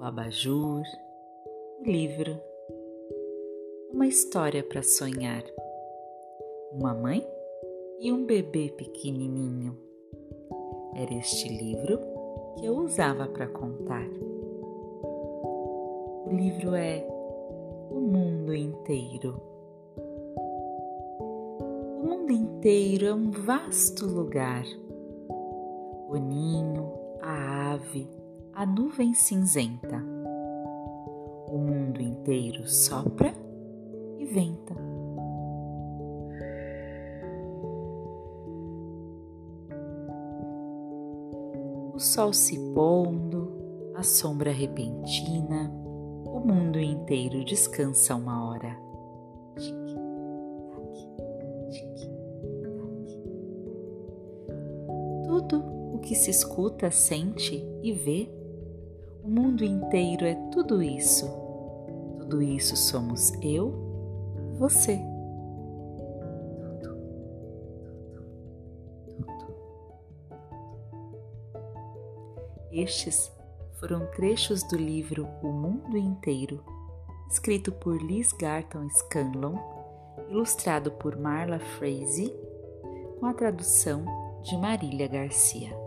abajur, o livro, uma história para sonhar, uma mãe e um bebê pequenininho. Era este livro que eu usava para contar. O livro é O Mundo Inteiro. O mundo inteiro é um vasto lugar. O ninho, a ave, a nuvem cinzenta. O mundo inteiro sopra e venta. O sol se pondo, a sombra repentina, o mundo inteiro descansa uma hora. Tudo o que se escuta, sente e vê o mundo inteiro é tudo isso. Tudo isso somos eu, você. Estes foram trechos do livro O Mundo Inteiro, escrito por Liz Garton Scanlon, ilustrado por Marla Frazee, com a tradução de Marília Garcia.